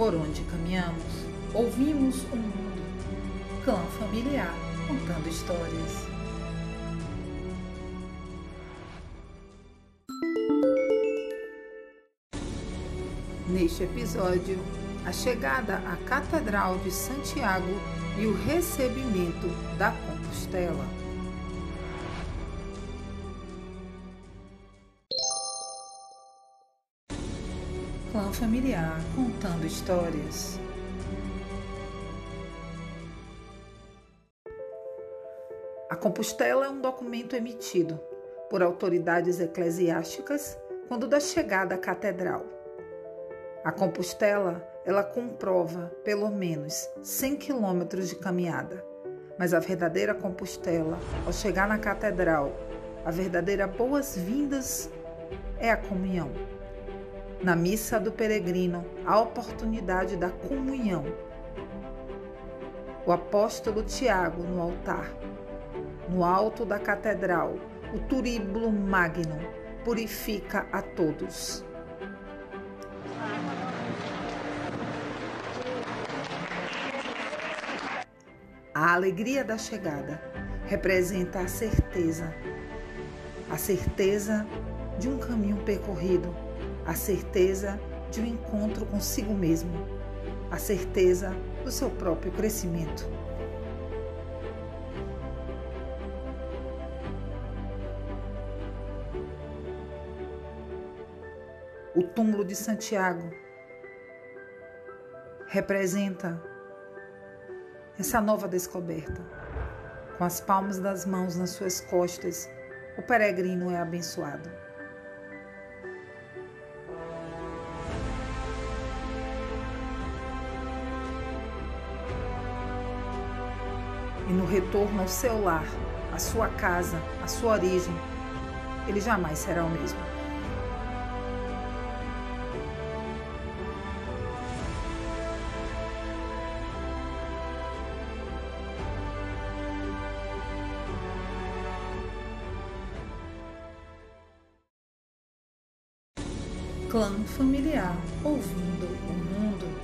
Por onde caminhamos, ouvimos o mundo. Clã familiar contando histórias. Neste episódio, a chegada à Catedral de Santiago e o recebimento da Compostela. Clã familiar contando histórias. A Compostela é um documento emitido por autoridades eclesiásticas quando da chegada à catedral. A Compostela, ela comprova pelo menos 100 quilômetros de caminhada, mas a verdadeira Compostela, ao chegar na catedral, a verdadeira boas-vindas é a comunhão. Na missa do peregrino, a oportunidade da comunhão. O apóstolo Tiago no altar no alto da catedral, o turíbulo magno purifica a todos. A alegria da chegada representa a certeza, a certeza de um caminho percorrido, a certeza de um encontro consigo mesmo, a certeza do seu próprio crescimento. O túmulo de Santiago representa essa nova descoberta. Com as palmas das mãos nas suas costas, o peregrino é abençoado. E no retorno ao seu lar, à sua casa, à sua origem, ele jamais será o mesmo. clã familiar ouvindo o mundo.